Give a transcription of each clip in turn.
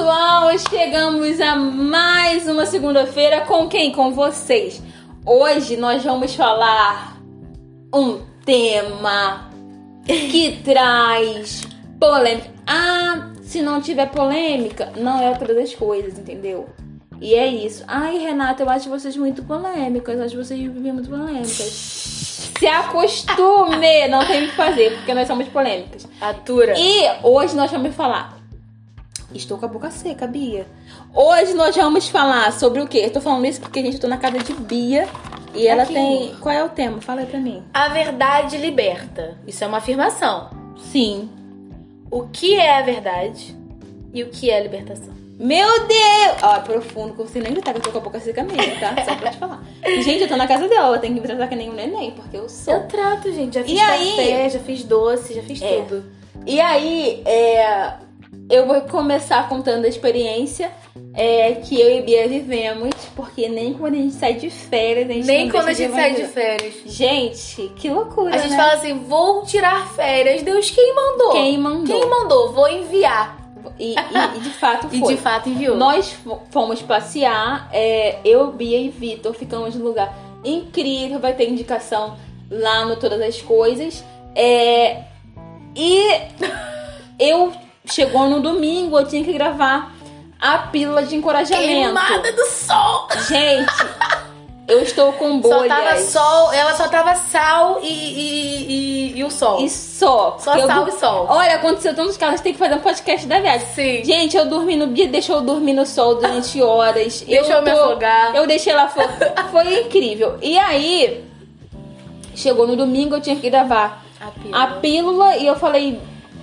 pessoal, chegamos a mais uma segunda-feira com quem? Com vocês. Hoje nós vamos falar um tema que traz polêmica. Ah, se não tiver polêmica, não é todas as coisas, entendeu? E é isso. Ai, Renata, eu acho vocês muito polêmicas. Eu acho vocês muito polêmicas. Se acostume, não tem o que fazer, porque nós somos polêmicas. Atura. E hoje nós vamos falar. Estou com a boca seca, Bia. Hoje nós vamos falar sobre o quê? Eu tô falando isso porque a gente tô na casa de Bia e ela Aqui. tem. Qual é o tema? Fala aí pra mim. A verdade liberta. Isso é uma afirmação. Sim. O que é a verdade e o que é a libertação? Meu Deus! Ó, é profundo, que você nem gritar que eu tô com a boca seca mesmo, tá? Só pra te falar. Gente, eu tô na casa dela, eu tenho que me tratar que nem um neném, porque eu sou. Eu trato, gente. Já fiz E aí? café, já fiz doce, já fiz É. tudo. E aí, é, eu vou começar contando a experiência é, que eu e Bia vivemos, porque nem quando a gente sai de férias, a gente Nem quando a gente sai de férias. Gente, que loucura, A gente né? fala assim, vou tirar férias. Deus, quem mandou? Quem mandou? Quem mandou? Vou enviar. E, e- e de fato E foi. de fato enviou. Nós fo- fomos passear, é, eu, Bia e Vitor, ficamos num lugar incrível, vai ter indicação lá no Todas as Coisas. É, e eu chegou no domingo, eu tinha que gravar a pílula de encorajamento. Queimada do sol. Gente, eu estou com Só bolhas. tava sol, ela só tava sal e, e, e, e o sol. E só. Só eu sal du- e sol. Olha, aconteceu tantos casos, tem que fazer um podcast da viagem. Sim. Gente, eu dormi no Bia deixou eu dormir no sol durante horas. Deixou eu me afogar. Eu deixei ela afogar. Foi incrível. E aí, chegou no domingo, eu tinha que gravar A pílula. a pílula e eu falei,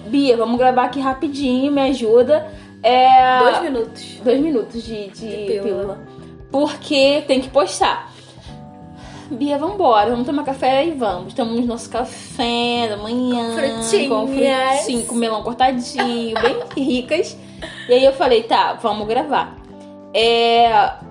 Bia, vamos gravar aqui rapidinho, me ajuda. É... Dois minutos. Dois minutos de, de, pílula. pílula. Porque tem que postar. Bia, vambora, vamos tomar café e vamos. Tomamos nosso café da manhã. Frutinhas. Com frutinho, com melão cortadinho, bem ricas. E aí eu falei, tá, vamos gravar. É...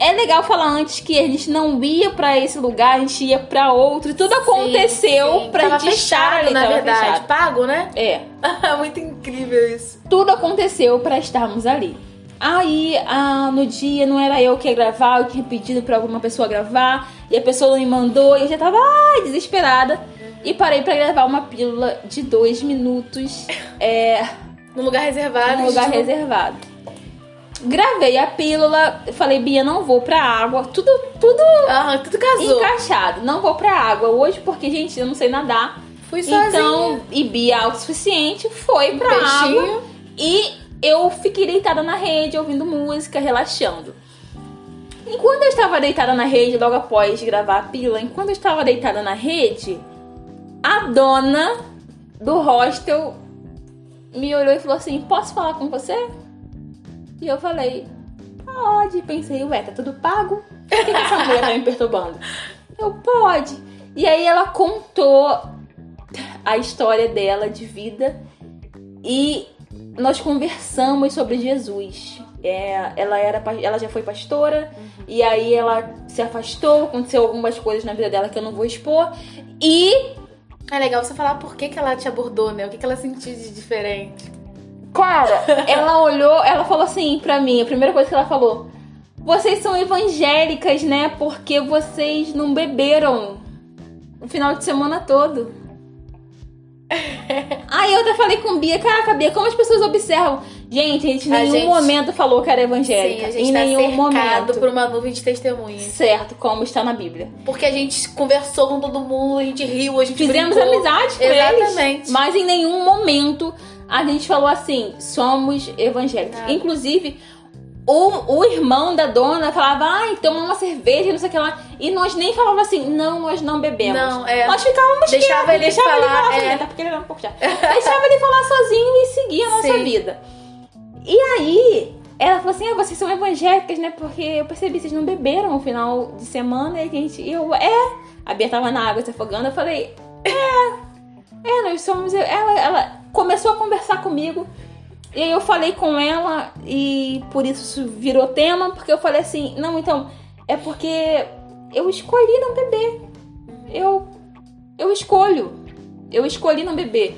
É legal falar antes que a gente não ia pra esse lugar, a gente ia pra outro. Tudo aconteceu Sim, pra tava gente estar ali. na verdade. fechado. Pago, né? É Muito incrível isso. tudo aconteceu pra estarmos ali. Aí, ah, no dia, não era eu que ia gravar, eu tinha pedido pra alguma pessoa gravar, e a pessoa não me mandou, e eu já tava ai, desesperada. E parei pra gravar uma pílula de dois minutos é, Num lugar reservado. num lugar reservado. Gravei a pílula, falei, Bia, não vou pra água, tudo, tudo Aham, tudo casou. encaixado. Não vou pra água hoje, porque, gente, eu não sei nadar. Fui sozinha. Então, e Bia autossuficiente, foi pra água. E eu fiquei deitada na rede, ouvindo música, relaxando. Enquanto eu estava deitada na rede, logo após gravar a pílula, enquanto eu estava deitada na rede, a dona do hostel me olhou e falou assim: Posso falar com você? E eu falei: Pode. Pensei, ué, tá tudo pago? Por que, que essa mulher tá me perturbando? Eu, pode. E aí ela contou a história dela de vida e nós conversamos sobre Jesus. É, ela, era, ela já foi pastora e aí ela se afastou, aconteceu algumas coisas na vida dela que eu não vou expor. E, É legal você falar por que, que ela te abordou, né? O que, que ela sentiu de diferente. Cara, ela olhou, ela falou assim pra mim, a primeira coisa que ela falou: Vocês são evangélicas, né? Porque vocês não beberam o final de semana todo. Aí eu até falei com Bia, caraca, Bia, como as pessoas observam? Gente, a gente em nenhum gente- momento falou que era evangélica. Sim, a gente em tá nenhum momento. por uma nuvem de testemunhas. Certo, como está na Bíblia. Porque a gente conversou com todo mundo, a gente riu, a gente Fizemos brincou. amizade com eles. Exatamente. Mas em nenhum momento a gente falou assim, somos evangélicos. Nada. Inclusive, o, o irmão da dona falava, ai, toma uma cerveja, não sei o que lá. E nós nem falávamos assim, não, nós não bebemos. Não, é. Nós ficávamos Deixava quietos, ele deixava ele falar, falar é. sozinho, até porque ele era um pouco chato. Deixava ele falar sozinho e seguia a nossa Sim. vida. E aí, ela falou assim, ah, vocês são evangélicas, né? Porque eu percebi vocês não beberam no final de semana. E a gente, e eu, é. A Bia tava na água se afogando. Eu falei, é, nós somos. Ela, ela começou a conversar comigo. E aí eu falei com ela e por isso virou tema, porque eu falei assim, não, então, é porque eu escolhi não beber. Eu eu escolho. Eu escolhi não beber.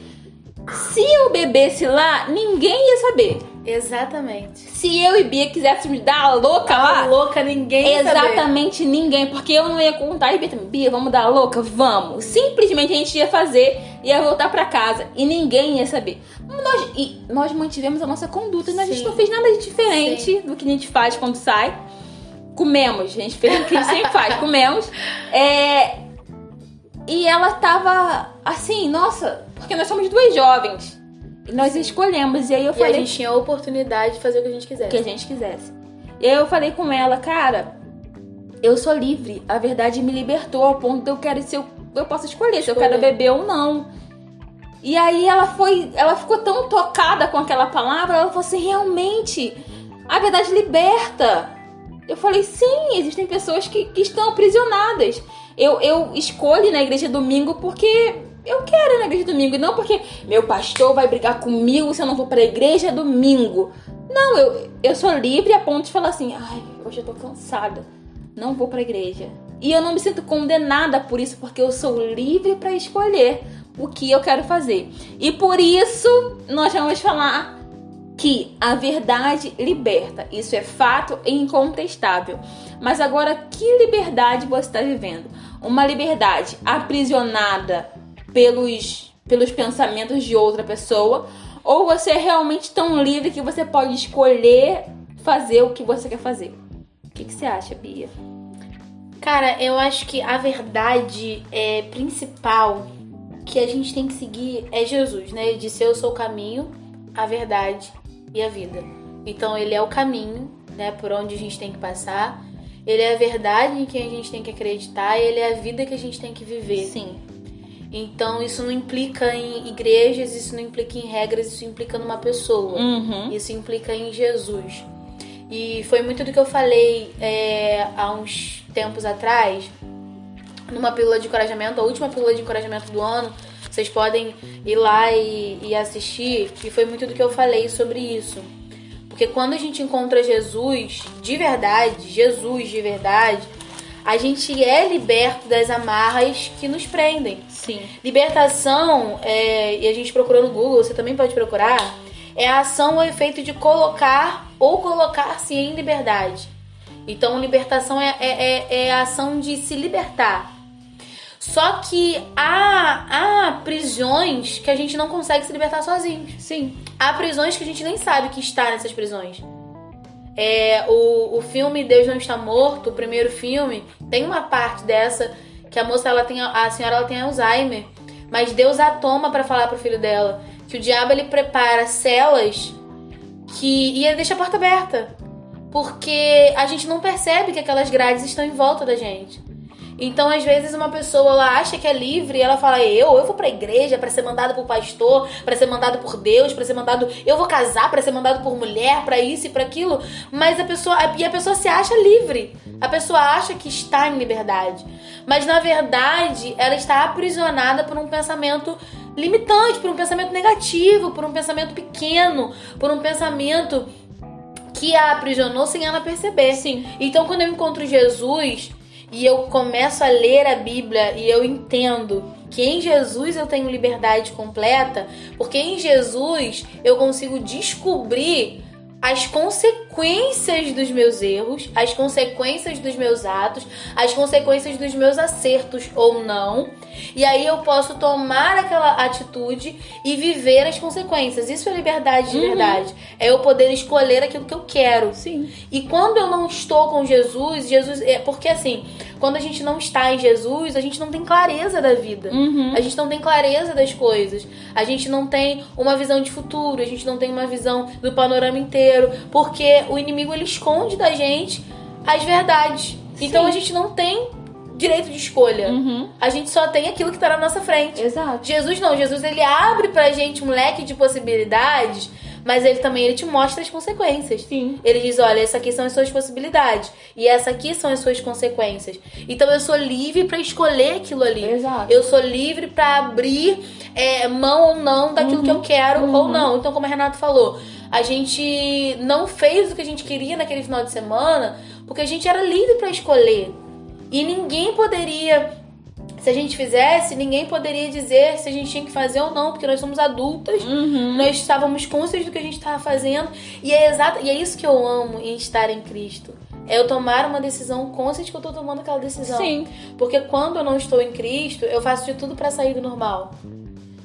Se eu bebesse lá, ninguém ia saber. Exatamente. Se eu e Bia quiséssemos dar a louca Tá lá, louca, ninguém ia saber. exatamente ninguém, porque eu não ia contar e Bia também, Bia, vamos dar a louca? Vamos. Simplesmente a gente ia fazer, ia voltar pra casa e ninguém ia saber. Nós, e nós mantivemos a nossa conduta, né? a gente Sim. não fez nada de diferente do que a gente faz quando sai. Comemos, a gente fez o que a gente sempre faz, comemos. É, e ela tava assim, nossa, porque nós somos duas jovens. Nós escolhemos. E aí eu E a falei gente tinha a oportunidade de fazer o que a gente o que quisesse. a gente quisesse. E aí eu falei com ela, cara, eu sou livre. A verdade me libertou ao ponto de eu quero se eu, eu posso escolher, se eu quero Escolher. beber ou não. E aí ela foi, ela ficou tão tocada com aquela palavra, ela falou assim, realmente, a verdade liberta. Eu falei, sim, existem pessoas que, que estão aprisionadas. Eu, eu escolho na igreja domingo porque eu quero ir na igreja domingo, e não porque meu pastor vai brigar comigo se eu não for pra igreja domingo. Não, eu, eu sou livre a ponto de falar assim, ai, hoje eu tô cansada, não vou pra igreja. E eu não me sinto condenada por isso, porque eu sou livre pra escolher o que eu quero fazer. E por isso nós vamos falar que a verdade liberta. Isso é fato e incontestável. Mas agora, que liberdade você está vivendo? Uma liberdade aprisionada pelos, pelos pensamentos de outra pessoa? Ou você é realmente tão livre que você pode escolher fazer o que você quer fazer? O que, que você acha, Bia? Cara, eu acho que a verdade é, principal que a gente tem que seguir é Jesus, né? Ele disse: Eu sou o caminho, a verdade e a vida. Então, ele é o caminho, né? Por onde a gente tem que passar. Ele é a verdade em quem a gente tem que acreditar. E ele é a vida que a gente tem que viver. Sim. Então, isso não implica em igrejas, isso não implica em regras, isso implica numa pessoa. Uhum. Isso implica em Jesus. E foi muito do que eu falei é, há uns tempos atrás, numa pílula de encorajamento, a última pílula de encorajamento do ano. Vocês podem ir lá e, e assistir. E foi muito do que eu falei sobre isso. Porque quando a gente encontra Jesus de verdade, Jesus de verdade, a gente é liberto das amarras que nos prendem. Sim. Libertação, é, e a gente procurou no Google, você também pode procurar, é a ação ou efeito de colocar ou colocar-se em liberdade. Então, libertação é, é, é- é a ação de se libertar. Só que há, há prisões que a gente não consegue se libertar sozinhos. Sim. Há prisões que a gente nem sabe que está nessas prisões. É, o, o filme Deus Não Está Morto, o primeiro filme, tem uma parte dessa que a moça, ela tem, a senhora ela tem Alzheimer, mas Deus a toma para falar pro filho dela que o diabo ele prepara celas que e ele deixa a porta aberta, porque a gente não percebe que aquelas grades estão em volta da gente. Então, às vezes, uma pessoa ela acha que é livre e ela fala: Eu, eu vou pra igreja pra ser mandado por pastor, pra ser mandado por Deus, pra ser mandado. Eu vou casar pra ser mandado por mulher, pra isso e pra aquilo. Mas a pessoa. E a pessoa se acha livre. A pessoa acha que está em liberdade. Mas, na verdade, ela está aprisionada por um pensamento limitante, por um pensamento negativo, por um pensamento pequeno, por um pensamento que a aprisionou sem ela perceber. Sim. Então, quando eu encontro Jesus e eu começo a ler a Bíblia e eu entendo que em Jesus eu tenho liberdade completa, porque em Jesus eu consigo descobrir as consequências dos meus erros, as consequências dos meus atos, as consequências dos meus acertos ou não. E aí eu posso tomar aquela atitude e viver as consequências. Isso é liberdade de Uhum. verdade. É eu poder escolher aquilo que eu quero. Sim. E quando eu não estou com Jesus, Jesus é porque assim, quando a gente não está em Jesus, a gente não tem clareza da vida. Uhum. A gente não tem clareza das coisas. A gente não tem uma visão de futuro, a gente não tem uma visão do panorama inteiro, porque o inimigo ele esconde da gente as verdades. Então Sim. a gente não tem direito de escolha. Uhum. A gente só tem aquilo que tá na nossa frente. Exato. Jesus não, Jesus ele abre pra gente um leque de possibilidades, mas ele também ele te mostra as consequências. Sim. Ele diz: olha, essa aqui são as suas possibilidades e essa aqui são as suas consequências. Então eu sou livre pra escolher aquilo ali. Exato. Eu sou livre pra abrir é, mão ou não daquilo Uhum. que eu quero Uhum. ou não. Então, como a Renata falou, a gente não fez o que a gente queria naquele final de semana porque a gente era livre pra escolher. E ninguém poderia se a gente fizesse, ninguém poderia dizer se a gente tinha que fazer ou não, porque nós somos adultas, Uhum. nós estávamos conscientes do que a gente estava fazendo, e é exato, e é isso que eu amo em estar em Cristo. É eu tomar uma decisão consciente que eu tô tomando aquela decisão. Sim. Porque quando eu não estou em Cristo, eu faço de tudo pra sair do normal.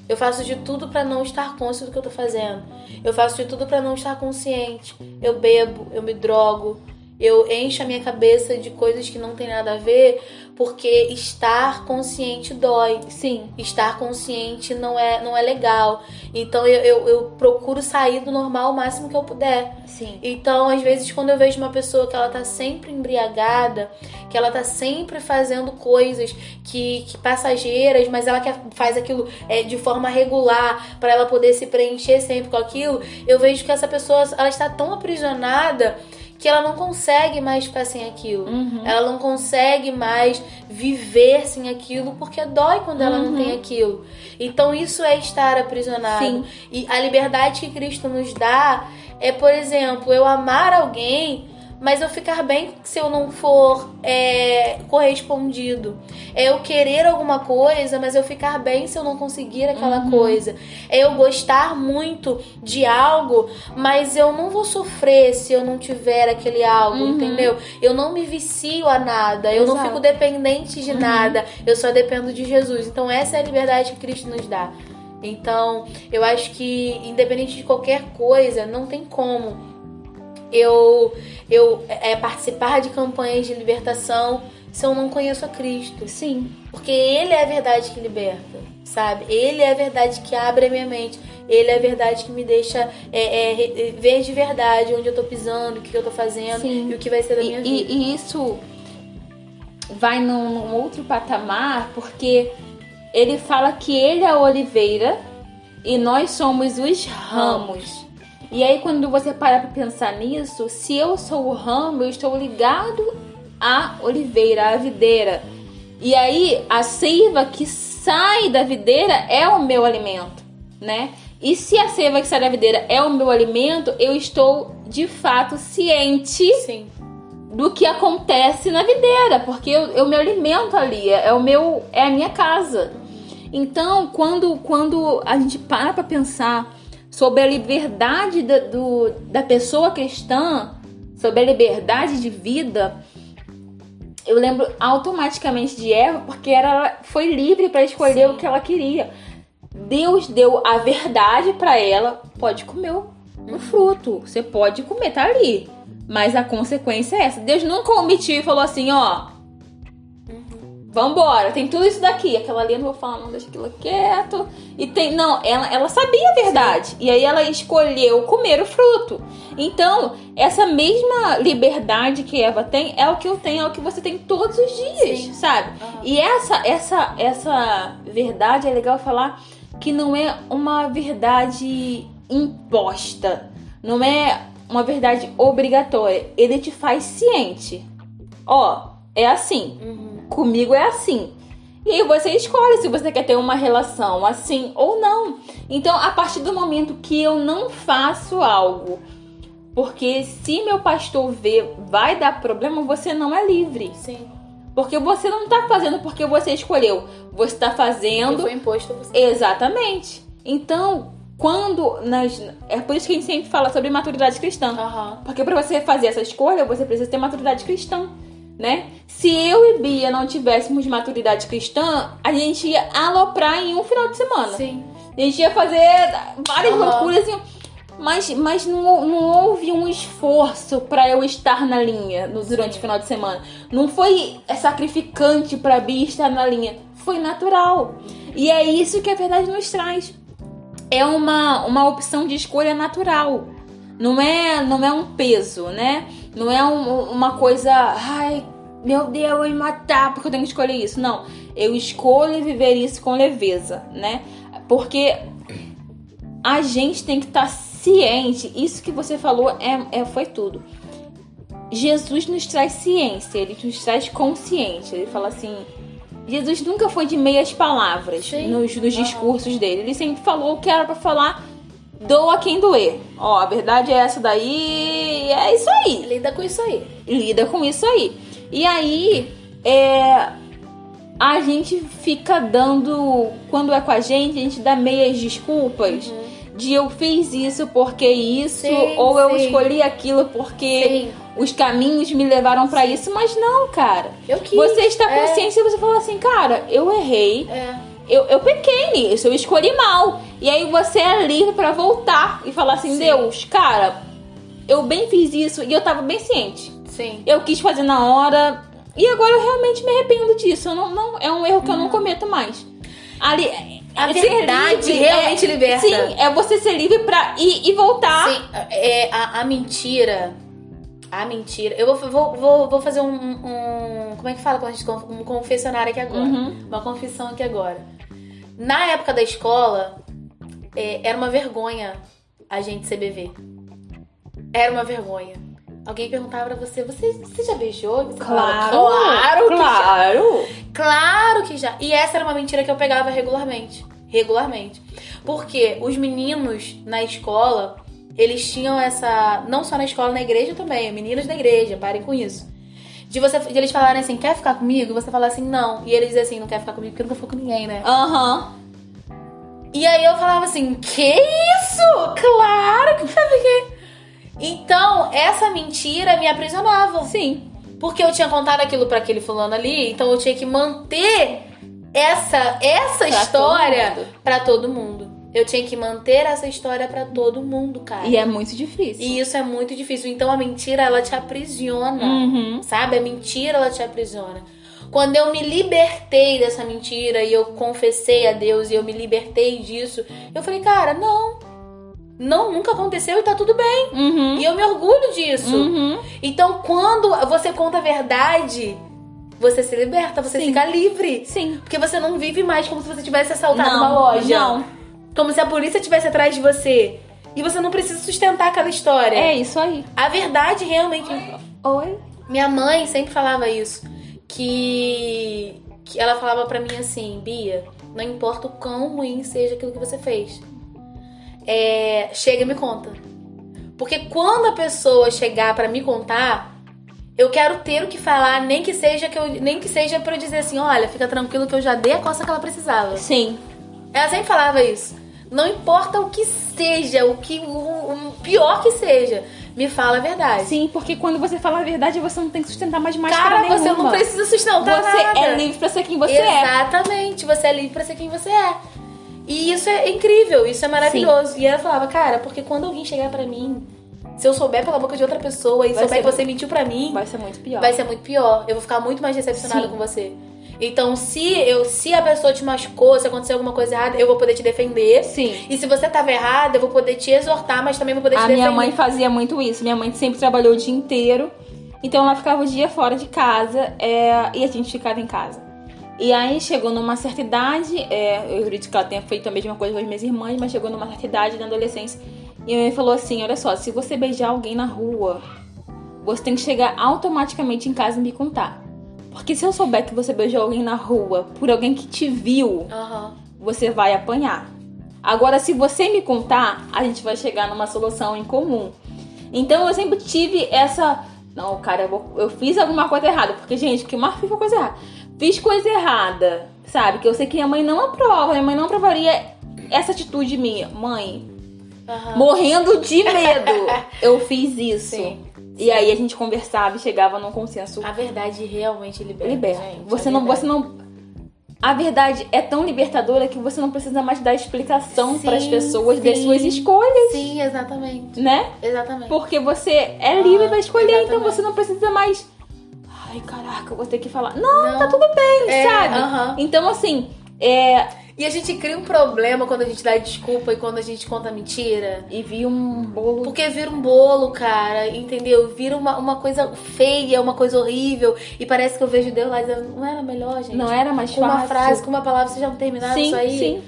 Eu faço de tudo pra não estar consciente do que eu tô fazendo. Eu faço de tudo pra não estar consciente. Eu bebo, eu me drogo, eu encho a minha cabeça de coisas que não tem nada a ver, porque estar consciente dói. Sim. Estar consciente não é, não é legal. Então eu, eu, eu procuro sair do normal o máximo que eu puder. Sim. Então, às vezes, quando eu vejo uma pessoa que ela tá sempre embriagada, que ela tá sempre fazendo coisas que, que passageiras, mas ela quer, faz aquilo é, de forma regular para ela poder se preencher sempre com aquilo, eu vejo que essa pessoa ela está tão aprisionada que ela não consegue mais ficar sem aquilo. Uhum. Ela não consegue mais viver sem aquilo porque dói quando ela não Uhum. tem aquilo. Então isso é estar aprisionado. Sim. E a liberdade que Cristo nos dá é, por exemplo, eu amar alguém, mas eu ficar bem se eu não for é, correspondido. É eu querer alguma coisa, mas eu ficar bem se eu não conseguir aquela Uhum. coisa. É eu gostar muito de algo, mas eu não vou sofrer se eu não tiver aquele algo, Uhum. entendeu? Eu não me vicio a nada, eu não Exato. fico dependente de Uhum. nada, eu só dependo de Jesus. Então essa é a liberdade que Cristo nos dá. Então, eu acho que independente de qualquer coisa, não tem como eu eu é, participar de campanhas de libertação se eu não conheço a Cristo. Sim. Porque Ele é a verdade que liberta, sabe? Ele é a verdade que abre a minha mente. Ele é a verdade que me deixa é, é, re- ver de verdade onde eu tô pisando, o que eu tô fazendo Sim. e o que vai ser da E, minha e- vida. e isso vai num, num outro patamar, porque ele fala que ele é a oliveira e nós somos os ramos. E aí, quando você para pra pensar nisso, se eu sou o ramo, eu estou ligado à oliveira, à videira. E aí, a seiva que sai da videira é o meu alimento, né? E se a seiva que sai da videira é o meu alimento, eu estou de fato ciente Sim. do que acontece na videira, porque eu, eu me alimento ali, é o meu, é a minha casa. Então, quando, quando a gente para para pensar sobre a liberdade da, do, da pessoa cristã, sobre a liberdade de vida, eu lembro automaticamente de Eva, porque ela foi livre para escolher Sim. o que ela queria. Deus deu a verdade para ela, pode comer o, o fruto, você pode comer, tá ali. Mas a consequência é essa. Deus nunca omitiu e falou assim, ó, vambora, tem tudo isso daqui. Aquela ali eu não vou falar, não, deixa aquilo quieto. E tem, não, ela, ela sabia a verdade. E aí ela escolheu comer o fruto. Então, essa mesma liberdade que Eva tem é o que eu tenho, é o que você tem todos os dias, Sim. sabe? Aham. E essa, essa, essa verdade é legal falar que não é uma verdade imposta, não é uma verdade obrigatória. Ele te faz ciente. Ó, é assim. Uhum. Comigo é assim. E aí você escolhe se você quer ter uma relação assim ou não. Então, a partir do momento que eu não faço algo, porque se meu pastor vê, vai dar problema, você não é livre. Sim. Porque você não tá fazendo porque você escolheu. Você tá fazendo foi imposto você. exatamente. Então, quando nós é por isso que a gente sempre fala sobre maturidade cristã. Aham. Porque para você fazer essa escolha, você precisa ter maturidade cristã, né? Se eu e Bia não tivéssemos maturidade cristã, a gente ia aloprar em um final de semana. Sim. A gente ia fazer várias Aham. loucuras, assim, mas, mas não, não houve um esforço para eu estar na linha no, durante Sim. o final de semana. Não foi sacrificante para Bia estar na linha. Foi natural. E é isso que a verdade nos traz. É uma, uma opção de escolha natural. Não é, não é um peso, né? Não é um- uma coisa, ai, meu Deus, eu vou me matar porque eu tenho que escolher isso. Não, eu escolho viver isso com leveza, né? Porque a gente tem que estar ciente. Isso que você falou é, é, foi tudo. Jesus nos traz ciência, ele nos traz consciência. Ele fala assim. Jesus nunca foi de meias palavras Sim. nos, nos discursos dele. Ele sempre falou o que era pra falar. Doa quem doer. Ó, a verdade é essa daí. É isso aí Lida com isso aí. lida com isso aí. E aí, é, a gente fica dando. Quando é com a gente, a gente dá meias desculpas. De eu fiz isso porque isso, Sim, ou eu sim. escolhi aquilo porque Sim. os caminhos me levaram pra isso, mas não, cara. Eu quis. Você está É. consciente e você fala assim, cara, eu errei, É. eu, eu pequei nisso, eu escolhi mal. E aí você é livre pra voltar e falar assim, Sim. Deus, cara, eu bem fiz isso e eu tava bem ciente. Sim. Eu quis fazer na hora e agora eu realmente me arrependo disso. Não, não- é um erro que eu não cometo mais. Ali, A ser verdade realmente é, liberta. Sim, é você ser livre pra ir e voltar. Sim, é, a, a mentira. A mentira. Eu vou, vou, vou, vou fazer um, um- Como é que fala quando a gente. Um confessionário aqui agora. Uhum. Uma confissão aqui agora. Na época da escola, é, era uma vergonha a gente ser bebê. Era uma vergonha. Alguém perguntava pra você, você, você já beijou? Você falava, Claro, claro, que já. claro. Claro que já. E essa era uma mentira que eu pegava regularmente. Regularmente. Porque os meninos na escola, eles tinham essa. Não só na escola, na igreja também. Meninos da igreja, parem com isso. De, você, de eles falarem assim, quer ficar comigo? Você falar assim, não. E eles dizem assim, não quer ficar comigo porque nunca ficou com ninguém, né? Aham. E aí eu falava assim, que isso? Claro que sabe que. Então, essa mentira me aprisionava. Sim. Porque eu tinha contado aquilo pra aquele fulano ali, então eu tinha que manter essa essa Pra história pra todo mundo. Eu tinha que manter essa história pra todo mundo, cara. E é muito difícil. E isso é muito difícil. Então a mentira ela te aprisiona, Uhum. sabe? A mentira ela te aprisiona. Quando eu me libertei dessa mentira e eu confessei a Deus e eu me libertei disso, eu falei, cara, não. Não, nunca aconteceu e tá tudo bem. Uhum. E eu me orgulho disso. Uhum. Então, quando você conta a verdade, você se liberta, você Sim. fica livre. Sim. Porque você não vive mais como se você tivesse assaltado Não, uma loja. não. Como se a polícia estivesse atrás de você. E você não precisa sustentar aquela história. É isso aí. A verdade realmente. Oi? Minha mãe sempre falava isso. Que. que ela falava pra mim assim: Bia, não importa o quão ruim seja aquilo que você fez. É, chega e me conta. Porque quando a pessoa chegar pra me contar, eu quero ter o que falar, nem que seja que eu, nem que seja para eu dizer assim, olha, fica tranquilo que eu já dei a costa que ela precisava. Sim. Ela sempre falava isso. Não importa o que seja, o que o, o pior que seja, me fala a verdade. Sim, porque quando você fala a verdade, você não tem que sustentar mais Cara, máscara nenhuma. você não precisa sustentar Você nada. é livre pra ser quem você é. Exatamente, você é livre pra ser quem você é. E isso é incrível, isso é maravilhoso. E ela falava, cara, porque quando alguém chegar pra mim, se eu souber pela boca de outra pessoa e Vai souber que você mentiu pra mim, Vai ser muito pior. vai ser muito pior. Eu vou ficar muito mais decepcionada Sim. com você. Então, se eu, se a pessoa te machucou, se acontecer alguma coisa errada, eu vou poder te defender. Sim. E se você tava errada, eu vou poder te exortar, mas também vou poder te A defender. minha mãe fazia muito isso. Minha mãe sempre trabalhou o dia inteiro. Então ela ficava o dia fora de casa é, e a gente ficava em casa. E aí chegou numa certa idade, é, eu acredito que ela tenha feito a mesma coisa com as minhas irmãs, mas chegou numa certa idade na adolescência. E a minha mãe falou assim: olha só, se você beijar alguém na rua, você tem que chegar automaticamente em casa e me contar. Porque se eu souber que você beijou alguém na rua por alguém que te viu, Aham. você vai apanhar. Agora, se você me contar, a gente vai chegar numa solução em comum. Então, eu sempre tive essa. Não, cara, eu, vou- eu fiz alguma coisa errada. Porque, gente, que uma foi coisa errada. Fiz coisa errada, sabe? Que eu sei que minha mãe não aprova. Minha mãe não aprovaria essa atitude minha. Mãe, Aham. morrendo de medo, eu fiz isso. Sim. E aí a gente conversava e chegava num consenso A verdade realmente liberta. liberta. gente, Você não, verdade. você não. A verdade é tão libertadora que você não precisa mais dar explicação para as pessoas das sim. suas escolhas, Sim, exatamente. né? Exatamente. Porque você é livre Ah, pra escolher, então exatamente. você não precisa mais. Ai, caraca, eu vou ter que falar. Não, Não. tá tudo bem, É, sabe? aham. Então, assim, é. E a gente cria um problema quando a gente dá desculpa e quando a gente conta mentira. E vi um bolo. Porque vira um bolo, cara, entendeu? Vira uma, uma coisa feia, uma coisa horrível. E parece que eu vejo Deus lá dizendo, não era melhor, gente? Não era mais Com fácil. uma frase, com uma palavra, vocês já terminaram sim, isso aí? sim.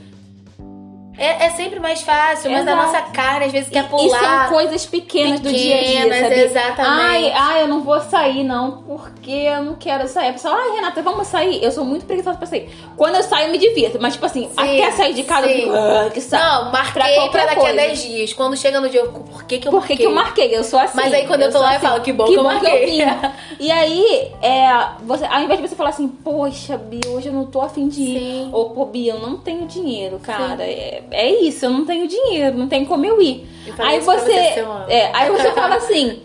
É, é sempre mais fácil, mas a Exato. nossa cara às vezes quer E pular. são coisas pequenas, do dia a dia, pequenas, sabe? exatamente. Ai, ai, eu não vou sair, não, porque eu não quero sair. A pessoa, ai, Renata, vamos sair. Eu sou muito preguiçosa pra sair. Quando eu saio, eu me divirto. Mas, tipo assim, até sair de casa, eu sim. fico, ah, que saco. Não, Pra marquei pra, qualquer daqui a coisa. 10 dias. Quando chega no dia, eu, por que que eu Por marquei? que, que eu marquei? Eu sou assim. Mas aí quando eu tô sou lá, eu falo, que bom que eu bom marquei. vim. E aí, é, você, ao invés de você falar assim, poxa, Bia, hoje eu não tô afim de ir. Sim. Ou, pô, Bia, eu não tenho dinheiro, cara. É, é isso, eu não tenho dinheiro, não tem como eu ir. Eu Aí você. é, aí você fala assim.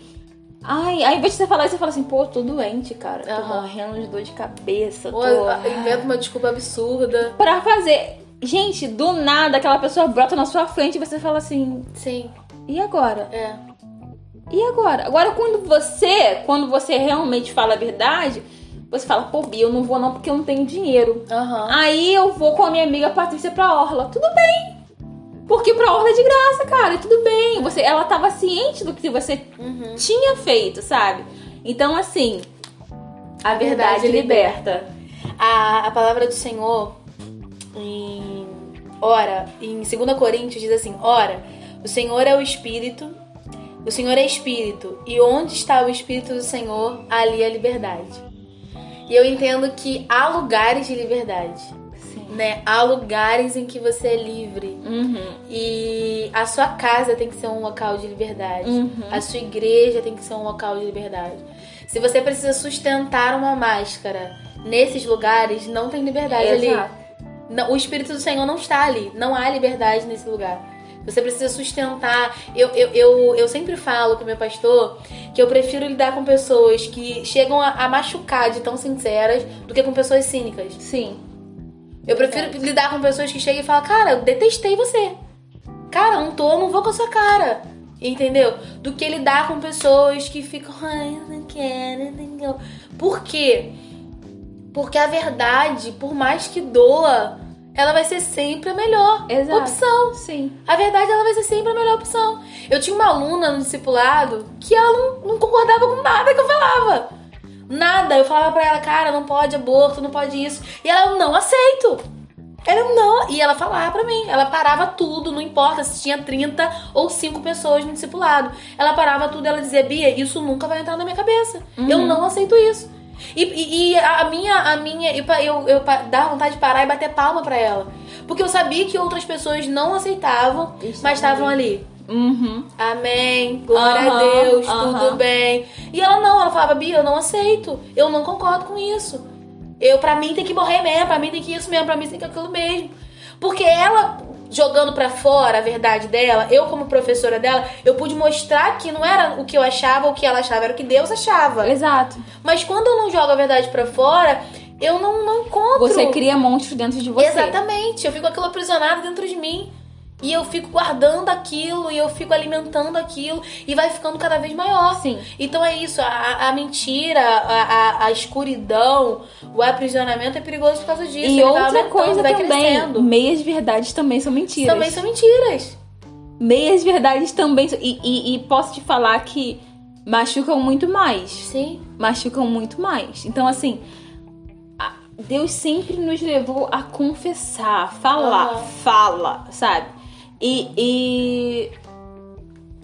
Ai, aí ao invés de você falar isso, você fala assim, pô, tô doente, cara. Tô Aham. morrendo de dor de cabeça. Ou Tô... inventa uma desculpa absurda. Pra fazer. Gente, do nada aquela pessoa brota na sua frente e você fala assim, Sim, e agora? é. E agora? Agora, quando você, quando você realmente fala a verdade, você fala, pô, Bia, eu não vou não porque eu não tenho dinheiro. Aham. Aí eu vou com a minha amiga Patrícia pra Orla. Tudo bem. Porque pra Orla é de graça, cara. Tudo bem. Você, ela tava ciente do que você Uhum. tinha feito, sabe? Então, assim, a verdade, Verdade liberta. A, a palavra do Senhor em ora, em 2 Coríntios diz assim: Ora, o Senhor é o Espírito, o Senhor é Espírito, e onde está o Espírito do Senhor, ali é a liberdade. E eu entendo que há lugares de liberdade, Sim. né? Há lugares em que você é livre. Uhum. E a sua casa tem que ser um local de liberdade. Uhum. A sua igreja tem que ser um local de liberdade. Se você precisa sustentar uma máscara nesses lugares, não tem liberdade ali. Exato. Não, o Espírito do Senhor não está ali. Não há liberdade nesse lugar. Você precisa sustentar. Eu, eu, eu, eu sempre falo com meu pastor que eu prefiro lidar com pessoas que chegam a, a machucar de tão sinceras do que com pessoas cínicas. Sim. Eu prefiro lidar com pessoas que chegam e falam, cara, eu detestei você. Cara, não tô, não vou com a sua cara. Entendeu? Do que lidar com pessoas que ficam, ai, eu não quero, eu não quero. Por quê? Porque a verdade, por mais que doa, ela vai ser sempre a melhor Exato. opção. Sim. A verdade, ela vai ser sempre a melhor opção. Eu tinha uma aluna no discipulado que ela não, não concordava com nada que eu falava. Nada. Eu falava pra ela, cara, não pode aborto, não pode isso. E ela, eu não aceito. Ela não. E ela falava pra mim. Ela parava tudo, não importa se tinha 30 ou 5 pessoas no discipulado. Ela parava tudo ela dizia, Bia, isso nunca vai entrar na minha cabeça. Eu não aceito isso. E, e- e a minha, a minha, eu, eu, eu dava vontade de parar e bater palma pra ela. Porque eu sabia que outras pessoas não aceitavam, Isso mas estavam ali. Uhum. Amém, glória a Aham, Deus, aham. tudo bem. E ela não, ela falava, Bia, eu não aceito, eu não concordo com isso. Eu, pra mim, tem que morrer mesmo, pra mim tem que isso mesmo, pra mim tem que aquilo mesmo. Porque ela, jogando pra fora a verdade dela, eu como professora dela, eu pude mostrar que não era o que eu achava, o que ela achava, era o que Deus achava. Exato. Mas quando eu não jogo a verdade pra fora, eu não, não encontro. Você cria monstros dentro de você. Exatamente. Eu fico aquilo aprisionado dentro de mim. E eu fico guardando aquilo, e eu fico alimentando aquilo, e vai ficando cada vez maior. Sim. Então é isso, a, a mentira, a, a, a escuridão, o aprisionamento é perigoso por causa disso. E Ele outra coisa vai também, crescendo. meias verdades também são mentiras. Também são mentiras. Meias verdades também são... E, e- e posso te falar que machucam muito mais. Sim. Machucam muito mais. Então, assim, Deus sempre nos levou a confessar, falar, Aham. fala, sabe? E, e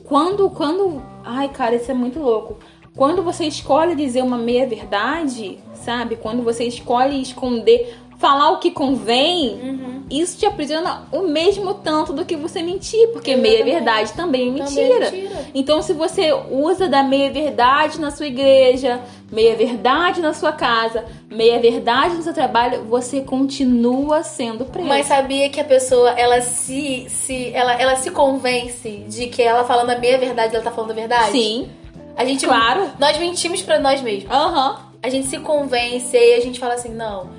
quando, quando, ai cara, isso é muito louco. Quando você escolhe dizer uma meia verdade, sabe? Quando você escolhe esconder, falar o que convém, Uhum. isso te aprisiona o mesmo tanto do que você mentir, porque meia Exatamente. verdade também é Também mentira. é mentira. Então, se você usa da meia verdade na sua igreja, meia verdade na sua casa, meia verdade no seu trabalho, você continua sendo preso. Mas sabia que a pessoa, ela se, se, ela, ela se convence de que ela falando a meia verdade, ela tá falando a verdade? Sim, A gente, claro. Nós mentimos pra nós mesmos. Aham. A gente se convence e a gente fala assim, não,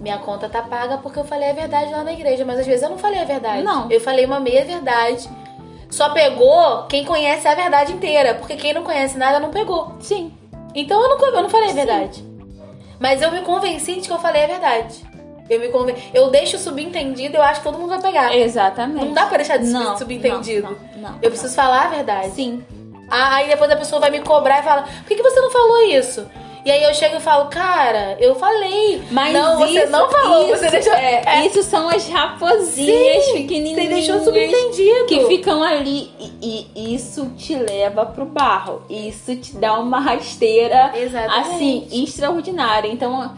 minha conta tá paga porque eu falei a verdade lá na igreja, mas às vezes eu não falei a verdade. Não. Eu falei uma meia verdade. Só pegou quem conhece a verdade inteira, porque quem não conhece nada não pegou. Sim. Então eu não, eu não falei a Sim. verdade. Mas eu me convenci de que eu falei a verdade. Eu me conven... Eu deixo subentendido, eu acho que todo mundo vai pegar. Exatamente. Não dá pra deixar de Não, subentendido. Não, não, não, Eu preciso falar a verdade. Sim. Ah, Aí depois a pessoa vai me cobrar e fala: por que, que você não falou isso? E aí eu chego e falo, cara, eu falei. Mas não, você isso- não falou, isso, você deixou. é, É, Isso são as raposinhas Sim, pequenininhas. você deixou subentendido. Que ficam ali e, e isso te leva pro barro. Isso te dá uma rasteira Exatamente. assim extraordinária. Então,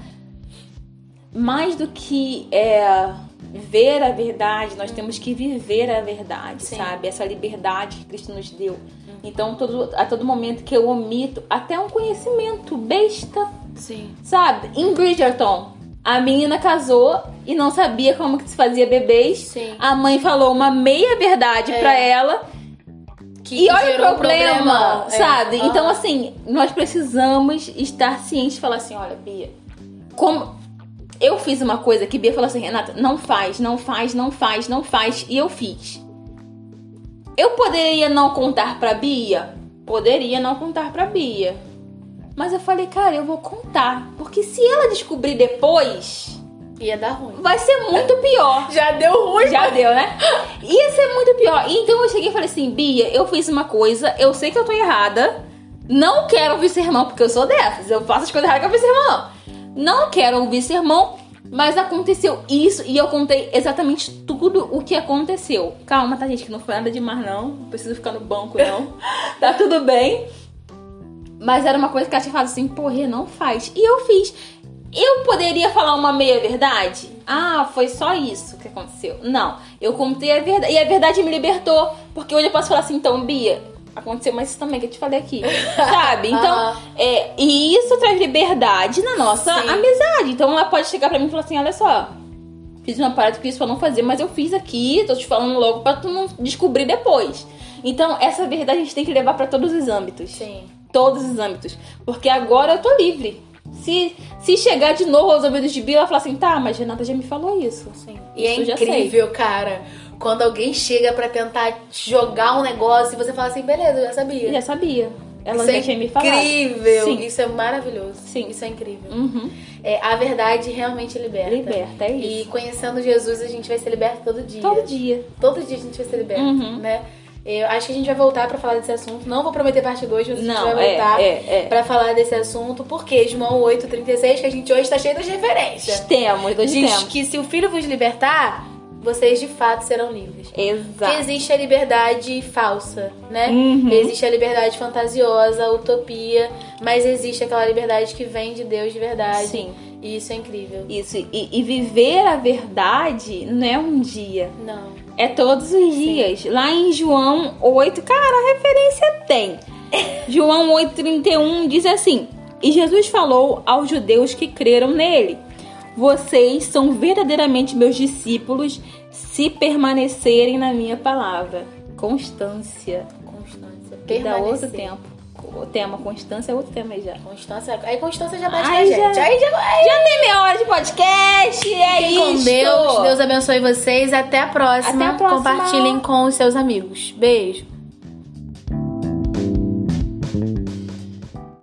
mais do que é, ver a verdade, nós temos que viver a verdade, Sim. sabe? Essa liberdade que Cristo nos deu. Então, todo, a todo momento que eu omito até um conhecimento besta, Sim. sabe? Em Bridgerton, a menina casou e não sabia como que se fazia bebês. Sim. A mãe falou uma meia verdade É. pra ela Que e olha o problema, problemão. É. sabe? Aham. Então, assim, nós precisamos estar cientes e falar assim: olha, Bia, como. Eu fiz uma coisa que Bia falou assim: Renata, não faz, não faz, não faz, não faz, e eu fiz. Eu poderia não contar pra Bia? Poderia não contar pra Bia. Mas eu falei, cara, eu vou contar. Porque se ela descobrir depois, Ia dar ruim. vai ser muito pior. Já deu ruim. Já deu, né? Ia ser muito pior. Então eu cheguei e falei assim, Bia, eu fiz uma coisa, eu sei que eu tô errada. Não quero ouvir sermão, porque eu sou dessas. Eu faço as coisas erradas que eu ouvir sermão, não. Não quero ouvir sermão, mas aconteceu isso e eu contei exatamente tudo o que aconteceu. Calma, tá, gente? Que não foi nada demais, não. Não preciso ficar no banco, não. tá tudo bem. Mas era uma coisa que ela tinha falado assim, porra, não faz. E eu fiz. Eu poderia falar uma meia verdade? Ah, foi só isso que aconteceu. Não, eu contei a verdade. E a verdade me libertou. Porque hoje eu posso falar assim, então, Bia, aconteceu mais isso também que eu te falei aqui. Sabe? Então, Aham. é, e isso traz liberdade na nossa Sim. amizade. Então ela pode chegar pra mim e falar assim: olha só. Fiz uma parada que isso pra não fazer, mas eu fiz aqui, tô te falando logo pra tu não descobrir depois. Então, essa verdade a gente tem que levar pra todos os âmbitos Sim. todos os âmbitos. Porque agora eu tô livre. Se, se chegar de novo aos ouvidos de Bia, ela falar assim, tá, mas Renata já me falou isso. Sim. E é Isso sei. incrível, cara. Quando alguém chega pra tentar jogar um negócio e você fala assim, beleza, eu já sabia. Eu já sabia. Ela Isso já é tinha me falado. incrível. Sim. Isso é maravilhoso. Sim. Isso é incrível. Uhum. É, a verdade realmente liberta. Liberta, é isso. E conhecendo Jesus, a gente vai ser liberto todo dia. Todo dia. Todo dia a gente vai ser liberto, Uhum. né? Eu acho que a gente vai voltar pra falar desse assunto. Não vou prometer parte 2, mas a gente Não, vai é, voltar é, é. pra falar desse assunto. Porque João 8,36, que a gente hoje tá cheio das referências. Temos, dois Diz temos. que se o filho vos libertar, vocês de fato serão livres. Que Exato. existe a liberdade falsa, né? Uhum. Existe a liberdade fantasiosa, utopia, mas existe aquela liberdade que vem de Deus de verdade. Sim. E isso é incrível. Isso. E, e viver a verdade não é um dia. Não. É todos os dias. Lá em João 8, cara, a referência tem. João 8,31 diz assim: E Jesus falou aos judeus que creram nele: Vocês são verdadeiramente meus discípulos se permanecerem na minha palavra. Constância. Constância. Que dá outro tempo. O tema constância é outro tema aí já. Constância. Aí Constância já bate Ai, na gente. já- Aí já vai. Já tem meia hora de podcast. É Fiquem isso. com Deus. Deus abençoe vocês. Até a próxima. Até a próxima. Compartilhem com os seus amigos. Beijo.